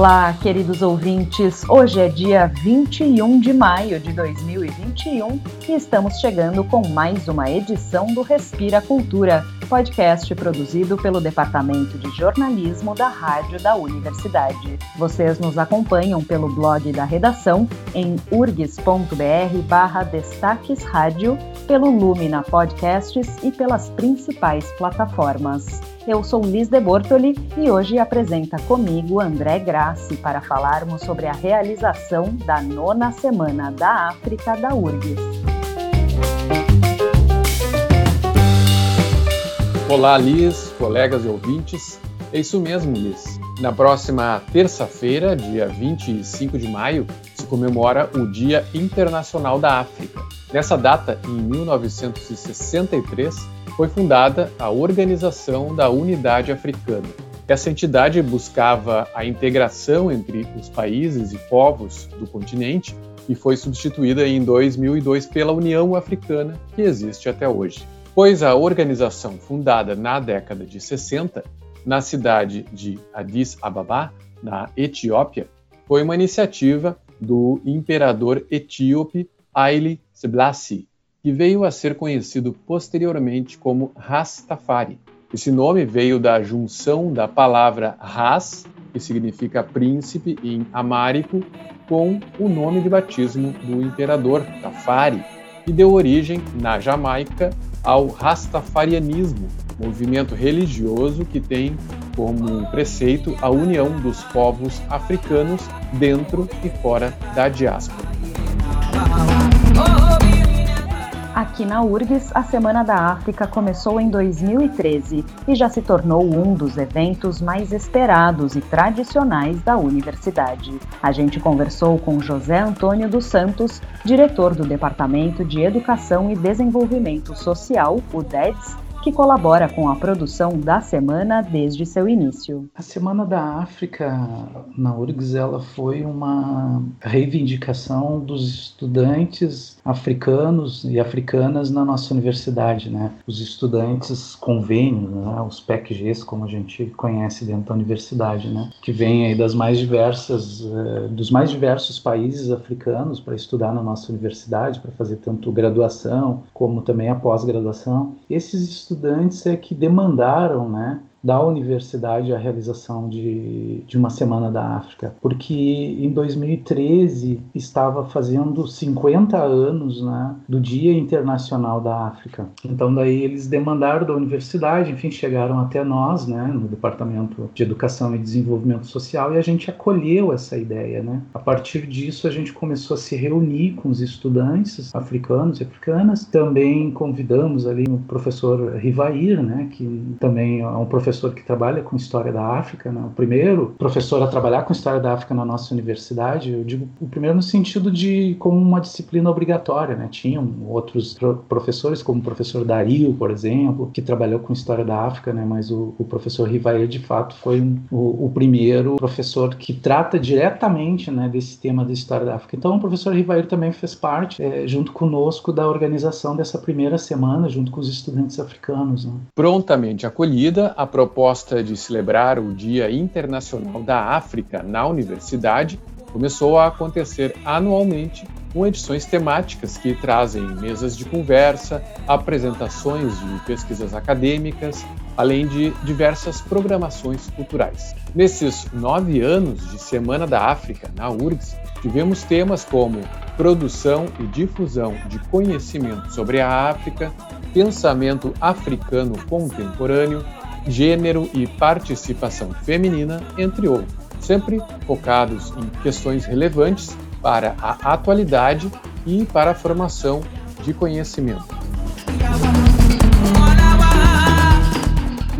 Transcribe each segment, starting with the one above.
Olá, queridos ouvintes. Hoje é dia 21 de maio de 2021 e estamos chegando com mais uma edição do Respira Cultura, podcast produzido pelo Departamento de Jornalismo da Rádio da Universidade. Vocês nos acompanham pelo blog da redação em urgs.br/barra Destaques Rádio, pelo Lumina Podcasts e pelas principais plataformas. Eu sou Liz de Bortoli e hoje apresenta comigo André Grassi para falarmos sobre a realização da nona Semana da África da URGS. Olá, Liz, colegas e ouvintes. É isso mesmo, Liz. Na próxima terça-feira, dia 25 de maio, comemora o Dia Internacional da África. Nessa data, em 1963, foi fundada a Organização da Unidade Africana. Essa entidade buscava a integração entre os países e povos do continente e foi substituída em 2002 pela União Africana, que existe até hoje. Pois a organização, fundada na década de 60, na cidade de Addis Ababa, na Etiópia, foi uma iniciativa do imperador etíope Haile Selassie, que veio a ser conhecido posteriormente como Rastafari. Esse nome veio da junção da palavra Ras, que significa príncipe em amárico, com o nome de batismo do imperador, Tafari, que deu origem, na Jamaica, ao Rastafarianismo, movimento religioso que tem como preceito a união dos povos africanos dentro e fora da diáspora. Aqui na URGS, a Semana da África começou em 2013 e já se tornou um dos eventos mais esperados e tradicionais da universidade. A gente conversou com José Antônio dos Santos, diretor do Departamento de Educação e Desenvolvimento Social, o DEDS, que colabora com a produção da semana desde seu início. A Semana da África na URGS ela foi uma reivindicação dos estudantes africanos e africanas na nossa universidade, né? Os estudantes convênios, né? os PECGs, como a gente conhece dentro da universidade, né? Que vêm aí das mais diversas, uh, dos mais diversos países africanos para estudar na nossa universidade, para fazer tanto graduação como também a pós-graduação. Esses estudantes é que demandaram, né, da universidade a realização de, de uma Semana da África, porque em 2013 estava fazendo 50 anos né, do Dia Internacional da África. Então daí eles demandaram da universidade, enfim, chegaram até nós, né, no Departamento de Educação e Desenvolvimento Social, e a gente acolheu essa ideia. Né? A partir disso a gente começou a se reunir com os estudantes africanos e africanas, também convidamos ali o professor Rivair, né, que também é um professor professor que trabalha com história da África, né? o primeiro professor a trabalhar com história da África na nossa universidade. Eu digo o primeiro no sentido de como uma disciplina obrigatória, né? Tinham outros pro professores, como o professor Dario, por exemplo, que trabalhou com história da África, né? Mas o, o professor Rivair, de fato, foi um, o, o, primeiro professor que trata diretamente, né, desse tema da história da África. Então, o professor Rivair também fez parte, é, junto conosco, da organização dessa primeira semana, junto com os estudantes africanos. Né? Prontamente acolhida, a proposta de celebrar o Dia Internacional da África na universidade começou a acontecer anualmente com edições temáticas que trazem mesas de conversa, apresentações de pesquisas acadêmicas, além de diversas programações culturais. Nesses nove anos de Semana da África na URGS, tivemos temas como produção e difusão de conhecimento sobre a África, pensamento africano contemporâneo, gênero e participação feminina, entre outros, sempre focados em questões relevantes para a atualidade e para a formação de conhecimento.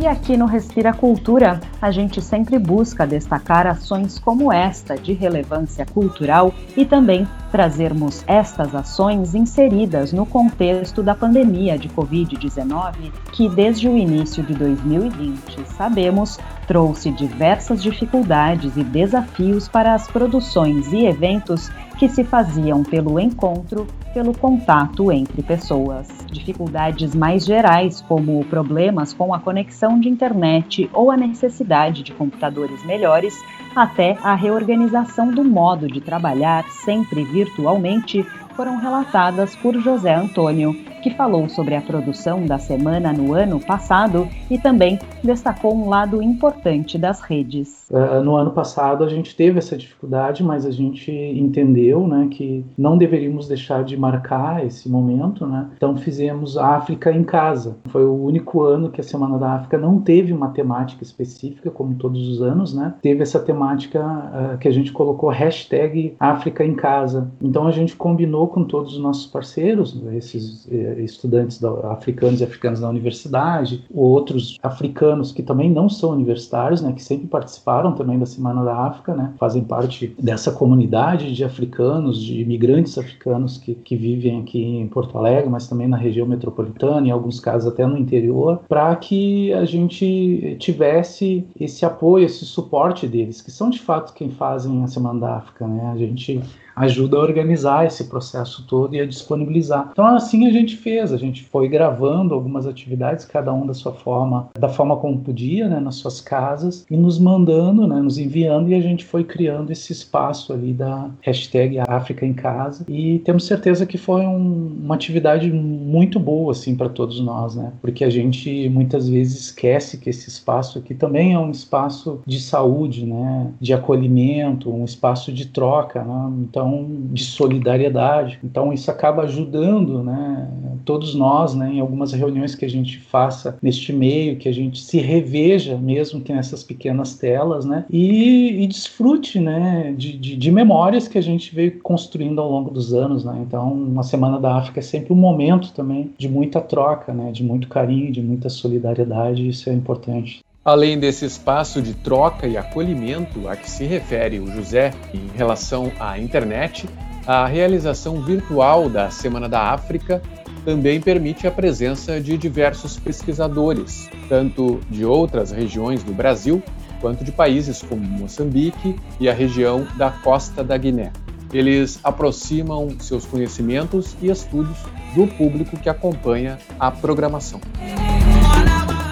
E aqui no Respira Cultura, a gente sempre busca destacar ações como esta de relevância cultural e também trazermos estas ações inseridas no contexto da pandemia de Covid-19, que desde o início de 2020, sabemos, trouxe diversas dificuldades e desafios para as produções e eventos que se faziam pelo encontro, pelo contato entre pessoas. Dificuldades mais gerais, como problemas com a conexão de internet ou a necessidade de computadores melhores, até a reorganização do modo de trabalhar sempre virtualmente foram relatadas por José Antônio, que falou sobre a produção da semana no ano passado e também destacou um lado importante das redes. Uh, no ano passado a gente teve essa dificuldade, mas a gente entendeu né, que não deveríamos deixar de marcar esse momento. Né? Então fizemos a África em casa. Foi o único ano que a Semana da África não teve uma temática específica, como todos os anos. Né? Teve essa temática uh, que a gente colocou hashtag África em casa. Então a gente combinou com todos os nossos parceiros, esses eh, estudantes da, africanos e africanos da universidade, outros africanos que também não são universitários, né, que sempre participaram também da Semana da África, né, fazem parte dessa comunidade de africanos, de imigrantes africanos que, que vivem aqui em Porto Alegre, mas também na região metropolitana, em alguns casos até no interior, para que a gente tivesse esse apoio, esse suporte deles, que são de fato quem fazem a Semana da África, né? A gente ajuda a organizar esse processo todo e a disponibilizar. Então assim a gente fez, a gente foi gravando algumas atividades, cada um da sua forma, da forma como podia, né, nas suas casas e nos mandando, né, nos enviando e a gente foi criando esse espaço ali da hashtag África em Casa. E temos certeza que foi um, uma atividade muito boa assim para todos nós, né, porque a gente muitas vezes esquece que esse espaço aqui também é um espaço de saúde, né, de acolhimento, um espaço de troca, né, então de solidariedade. Então isso acaba ajudando, né, todos nós, né, em algumas reuniões que a gente faça neste meio, que a gente se reveja mesmo que nessas pequenas telas, né, e, e desfrute, né, de, de, de, memórias que a gente veio construindo ao longo dos anos, né. Então, uma semana da África é sempre um momento também de muita troca, né, de muito carinho, de muita solidariedade. Isso é importante. Além desse espaço de troca e acolhimento a que se refere o José em relação à internet, a realização virtual da Semana da África também permite a presença de diversos pesquisadores, tanto de outras regiões do Brasil quanto de países como Moçambique e a região da Costa da Guiné. Eles aproximam seus conhecimentos e estudos do público que acompanha a programação.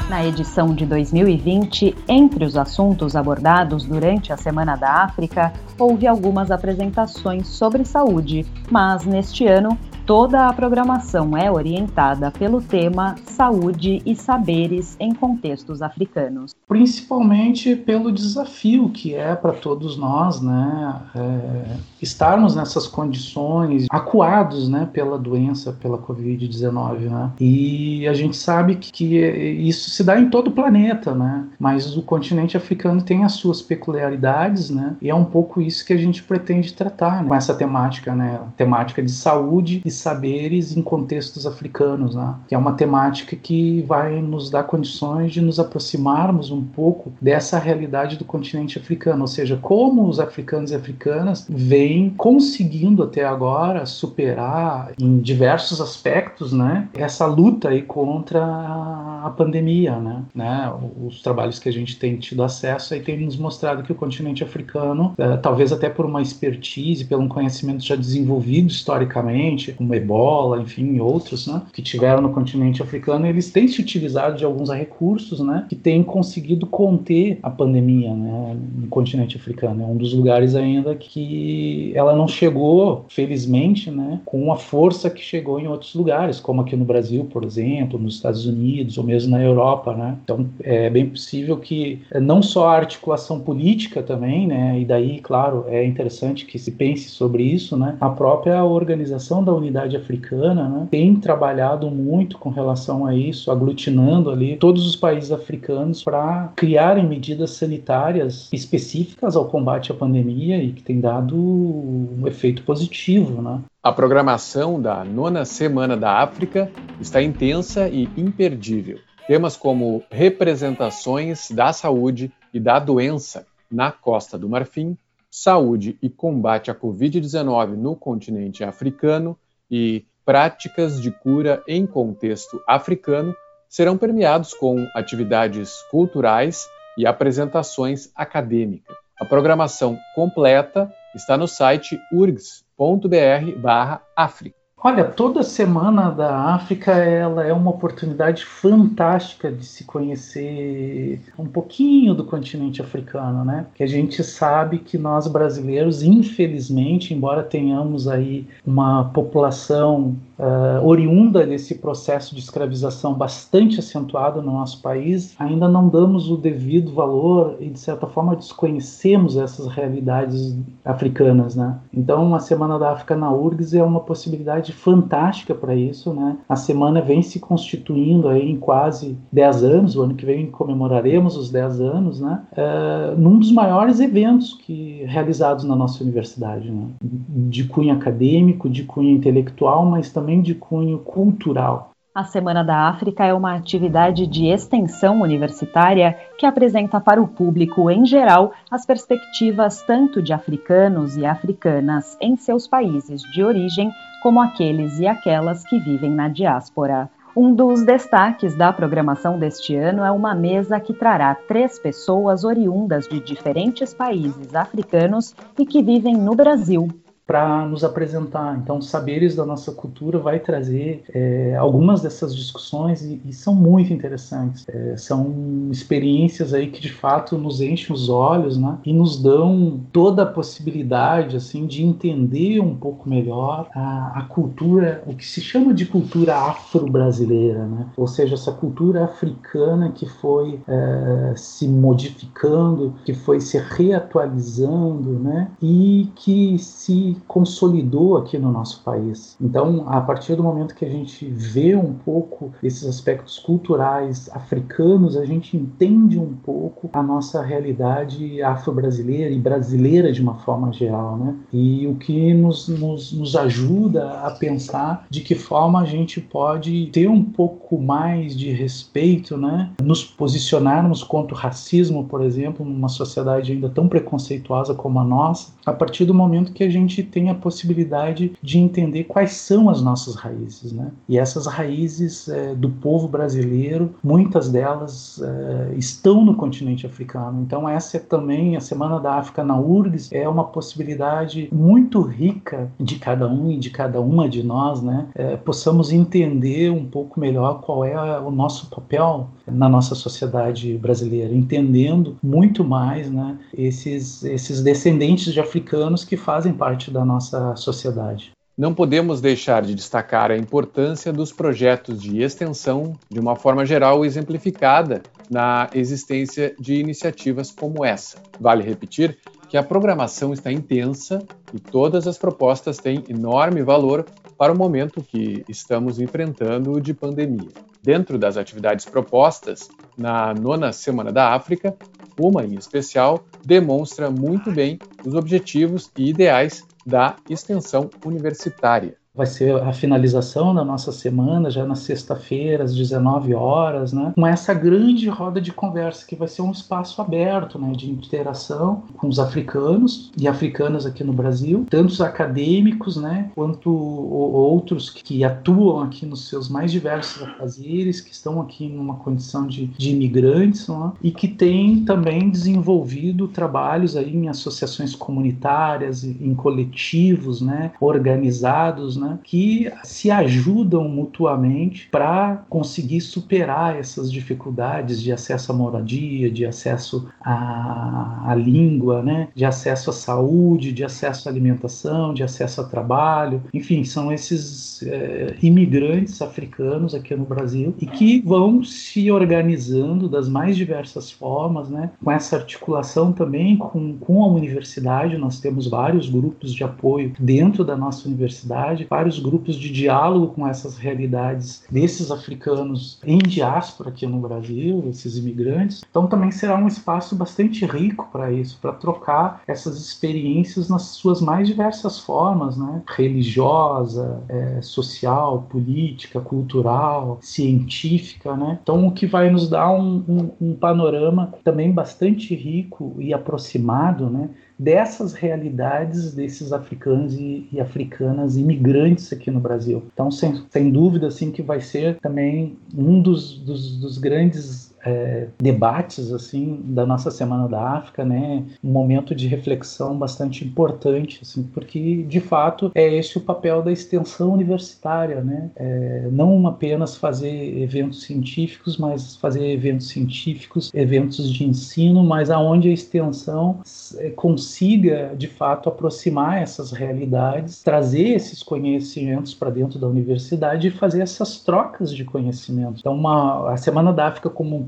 Na edição de 2020, entre os assuntos abordados durante a Semana da África, houve algumas apresentações sobre saúde, mas neste ano Toda a programação é orientada pelo tema Saúde e Saberes em Contextos Africanos. Principalmente pelo desafio que é para todos nós, né, é, estarmos nessas condições, acuados, né, pela doença, pela Covid-19, né, e a gente sabe que, isso se dá em todo o planeta, né, mas o continente africano tem as suas peculiaridades, né, e é um pouco isso que a gente pretende tratar né, com essa temática, né, temática de saúde e saberes em contextos africanos, né? que é uma temática que vai nos dar condições de nos aproximarmos um pouco dessa realidade do continente africano, ou seja, como os africanos e africanas vêm conseguindo até agora superar em diversos aspectos, né, essa luta aí contra a pandemia, né, né, os trabalhos que a gente tem tido acesso aí tem nos mostrado que o continente africano, é, talvez até por uma expertise, pelo um conhecimento já desenvolvido historicamente, como ebola, enfim, outros, né, que tiveram no continente africano, eles têm se utilizado de alguns recursos, né, que têm conseguido conter a pandemia, né, no continente africano. É um dos lugares ainda que ela não chegou, felizmente, né, com a força que chegou em outros lugares, como aqui no Brasil, por exemplo, nos Estados Unidos ou mesmo na Europa, né. Então, é bem possível que não só a articulação política também, né, e daí, claro, é interessante que se pense sobre isso, né, a própria organização da unidade comunidade africana né, tem trabalhado muito com relação a isso, aglutinando ali todos os países africanos para criarem medidas sanitárias específicas ao combate à pandemia e que tem dado um efeito positivo, né? A programação da nona Semana da África está intensa e imperdível. Temas como representações da saúde e da doença na Costa do Marfim, saúde e combate à Covid-19 no continente africano e práticas de cura em contexto africano serão premiados com atividades culturais e apresentações acadêmicas. A programação completa está no site urgs.br/áfrica. Olha, toda semana da África ela é uma oportunidade fantástica de se conhecer um pouquinho do continente africano, né? Que a gente sabe que nós brasileiros, infelizmente, embora tenhamos aí uma população uh, oriunda desse processo de escravização bastante acentuado no nosso país, ainda não damos o devido valor e, de certa forma, desconhecemos essas realidades africanas. Né? Então, a Semana da África na URGS é uma possibilidade fantástica para isso. Né? A semana vem se constituindo aí em quase 10 anos, o ano que vem comemoraremos os 10 anos, né? Uh, num dos maiores eventos que realizados na nossa universidade, né? de cunho acadêmico, de cunho intelectual, mas também também de cunho cultural. A Semana da África é uma atividade de extensão universitária que apresenta para o público em geral as perspectivas tanto de africanos e africanas em seus países de origem, como aqueles e aquelas que vivem na diáspora. Um dos destaques da programação deste ano é uma mesa que trará três pessoas oriundas de diferentes países africanos e que vivem no Brasil, para nos apresentar. Então, Saberes da Nossa Cultura vai trazer é, algumas dessas discussões e, e são muito interessantes. É, são experiências aí que de fato nos enchem os olhos né, e nos dão toda a possibilidade assim de entender um pouco melhor a, a cultura, o que se chama de cultura afro-brasileira, né? ou seja, essa cultura africana que foi é, se modificando, que foi se reatualizando né, e que se consolidou aqui no nosso país. Então, a partir do momento que a gente vê um pouco esses aspectos culturais africanos, a gente entende um pouco a nossa realidade afro-brasileira e brasileira de uma forma geral, né? E o que nos, nos, nos ajuda a pensar de que forma a gente pode ter um pouco mais de respeito, né? Nos posicionarmos contra o racismo, por exemplo, numa sociedade ainda tão preconceituosa como a nossa, a partir do momento que a gente tem a possibilidade de entender quais são as nossas raízes, né? E essas raízes é, do povo brasileiro, muitas delas é, estão no continente africano. Então essa é também a Semana da África na URGS é uma possibilidade muito rica de cada um e de cada uma de nós, né? É, possamos entender um pouco melhor qual é o nosso papel na nossa sociedade brasileira, entendendo muito mais, né? Esses esses descendentes de africanos que fazem parte da nossa sociedade. Não podemos deixar de destacar a importância dos projetos de extensão de uma forma geral exemplificada na existência de iniciativas como essa. Vale repetir que a programação está intensa e todas as propostas têm enorme valor para o momento que estamos enfrentando de pandemia. Dentro das atividades propostas na nona Semana da África, uma em especial demonstra muito bem os objetivos e ideais da extensão universitária vai ser a finalização da nossa semana, já na sexta-feira, às 19 horas, né? Com essa grande roda de conversa, que vai ser um espaço aberto, né? De interação com os africanos e africanas aqui no Brasil, tanto os acadêmicos, né? Quanto outros que atuam aqui nos seus mais diversos afazeres, que estão aqui numa condição de, de imigrantes, né? e que têm também desenvolvido trabalhos aí em associações comunitárias, em coletivos, né? Organizados, né? Né, que se ajudam mutuamente para conseguir superar essas dificuldades de acesso à moradia, de acesso à, à língua, né, de acesso à saúde, de acesso à alimentação, de acesso ao trabalho. Enfim, são esses é, imigrantes africanos aqui no Brasil e que vão se organizando das mais diversas formas, né, com essa articulação também com, com a universidade. Nós temos vários grupos de apoio dentro da nossa universidade, vários grupos de diálogo com essas realidades desses africanos em diáspora aqui no Brasil, esses imigrantes. Então também será um espaço bastante rico para isso, para trocar essas experiências nas suas mais diversas formas, né? religiosa, é, social, política, cultural, científica, né? Então o que vai nos dar um, um, um panorama também bastante rico e aproximado, né? dessas realidades desses africanos e, e, africanas imigrantes aqui no Brasil. Então, sem, sem dúvida, assim, que vai ser também um dos, dos, dos grandes é, debates assim da nossa Semana da África, né? Um momento de reflexão bastante importante, assim, porque de fato é esse o papel da extensão universitária, né? É, não apenas fazer eventos científicos, mas fazer eventos científicos, eventos de ensino, mas aonde a extensão é, consiga de fato aproximar essas realidades, trazer esses conhecimentos para dentro da universidade e fazer essas trocas de conhecimento. Então, uma, a Semana da África como um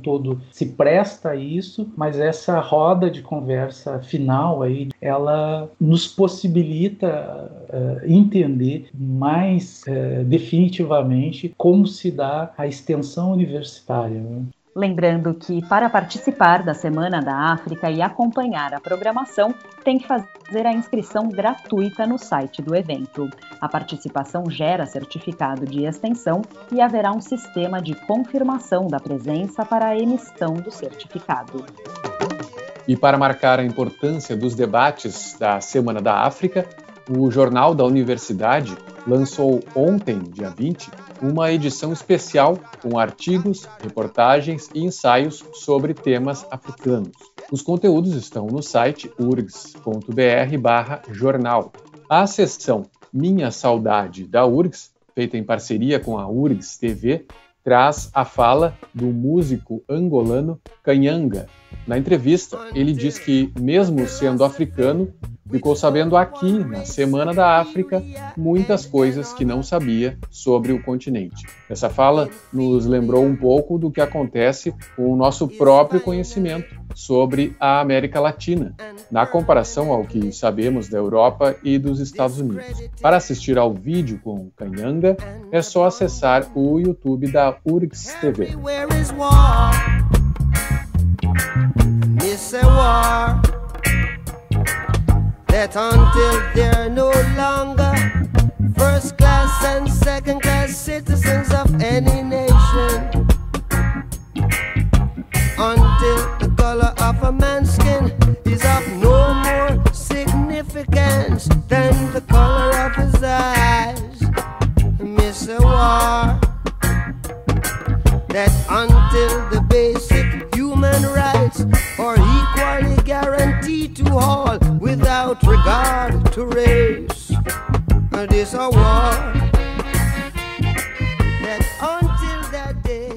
se presta a isso, mas essa roda de conversa final aí, ela nos possibilita uh, entender mais uh, definitivamente como se dá a extensão universitária. Né? Lembrando que para participar da Semana da África e acompanhar a programação, tem que fazer a inscrição gratuita no site do evento. A participação gera certificado de extensão e haverá um sistema de confirmação da presença para a emissão do certificado. E para marcar a importância dos debates da Semana da África, o Jornal da Universidade lançou ontem, dia 20, uma edição especial com artigos, reportagens e ensaios sobre temas africanos. Os conteúdos estão no site urgs.br/jornal. A seção Minha Saudade da URGS, feita em parceria com a URGS TV, traz a fala do músico angolano Canhanga. Na entrevista, ele diz que, mesmo sendo africano, ficou sabendo aqui, na Semana da África, muitas coisas que não sabia sobre o continente. Essa fala nos lembrou um pouco do que acontece com o nosso próprio conhecimento sobre a América Latina, na comparação ao que sabemos da Europa e dos Estados Unidos. Para assistir ao vídeo com Canhanga, é só acessar o YouTube da URGS TV. That until they're no longer first class and second class citizens of any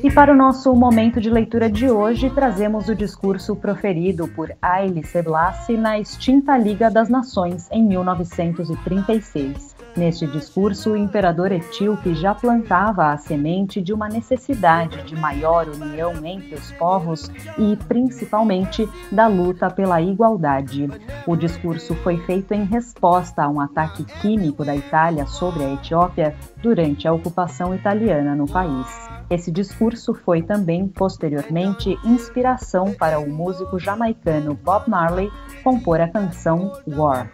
E para o nosso momento de leitura de hoje, trazemos o discurso proferido por Haile Selassie na extinta Liga das Nações em 1936. Neste discurso, o imperador etíope já plantava a semente de uma necessidade de maior união entre os povos e, principalmente, da luta pela igualdade. O discurso foi feito em resposta a um ataque químico da Itália sobre a Etiópia durante a ocupação italiana no país. Esse discurso foi também, posteriormente, inspiração para o músico jamaicano Bob Marley compor a canção War.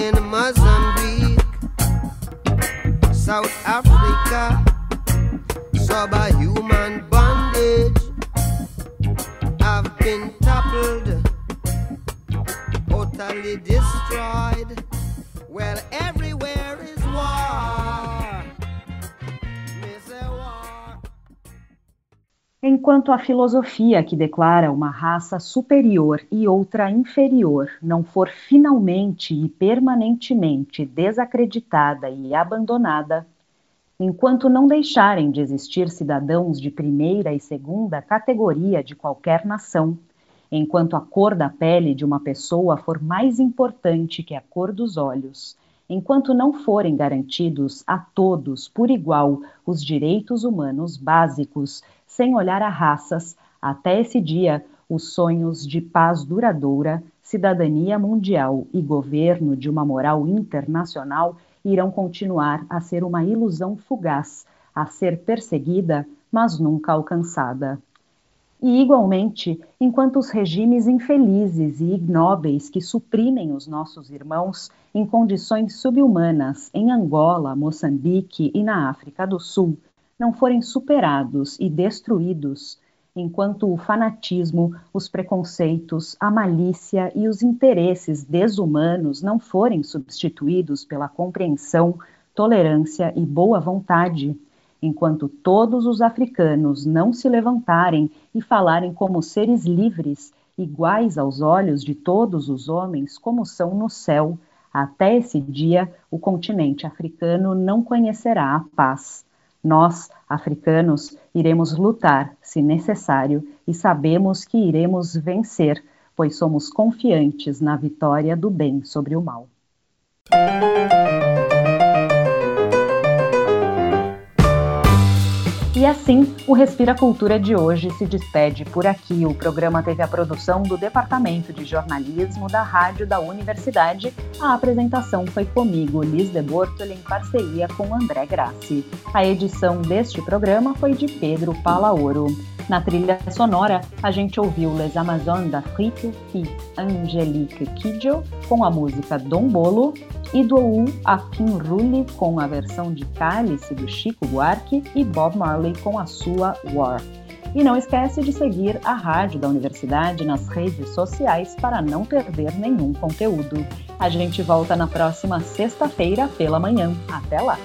In Mozambique, South Africa, subhuman bondage. I've been toppled, totally destroyed. Well, everywhere is war. Enquanto a filosofia que declara uma raça superior e outra inferior não for finalmente e permanentemente desacreditada e abandonada, enquanto não deixarem de existir cidadãos de primeira e segunda categoria de qualquer nação, enquanto a cor da pele de uma pessoa for mais importante que a cor dos olhos, enquanto não forem garantidos a todos por igual os direitos humanos básicos sem olhar a raças, até esse dia, os sonhos de paz duradoura, cidadania mundial e governo de uma moral internacional irão continuar a ser uma ilusão fugaz, a ser perseguida, mas nunca alcançada. E, igualmente, enquanto os regimes infelizes e ignóbeis que suprimem os nossos irmãos em condições subhumanas em Angola, Moçambique e na África do Sul não forem superados e destruídos, enquanto o fanatismo, os preconceitos, a malícia e os interesses desumanos não forem substituídos pela compreensão, tolerância e boa vontade, enquanto todos os africanos não se levantarem e falarem como seres livres, iguais aos olhos de todos os homens, como são no céu, até esse dia o continente africano não conhecerá a paz. Nós, africanos, iremos lutar, se necessário, e sabemos que iremos vencer, pois somos confiantes na vitória do bem sobre o mal. E assim, o Respira Cultura de hoje se despede por aqui. O programa teve a produção do Departamento de Jornalismo da Rádio da Universidade. A apresentação foi comigo, Liz de Bortoli, em parceria com André Grassi. A edição deste programa foi de Pedro Palaoro. Na trilha sonora, a gente ouviu Les Amazones d'Afrique e Angelique Kidjo com a música Dom Bolo e do Akin Rulli com a versão de Cálice do Chico Buarque e Bob Marley com a sua War. E não esquece de seguir a rádio da universidade nas redes sociais para não perder nenhum conteúdo. A gente volta na próxima sexta-feira pela manhã. Até lá!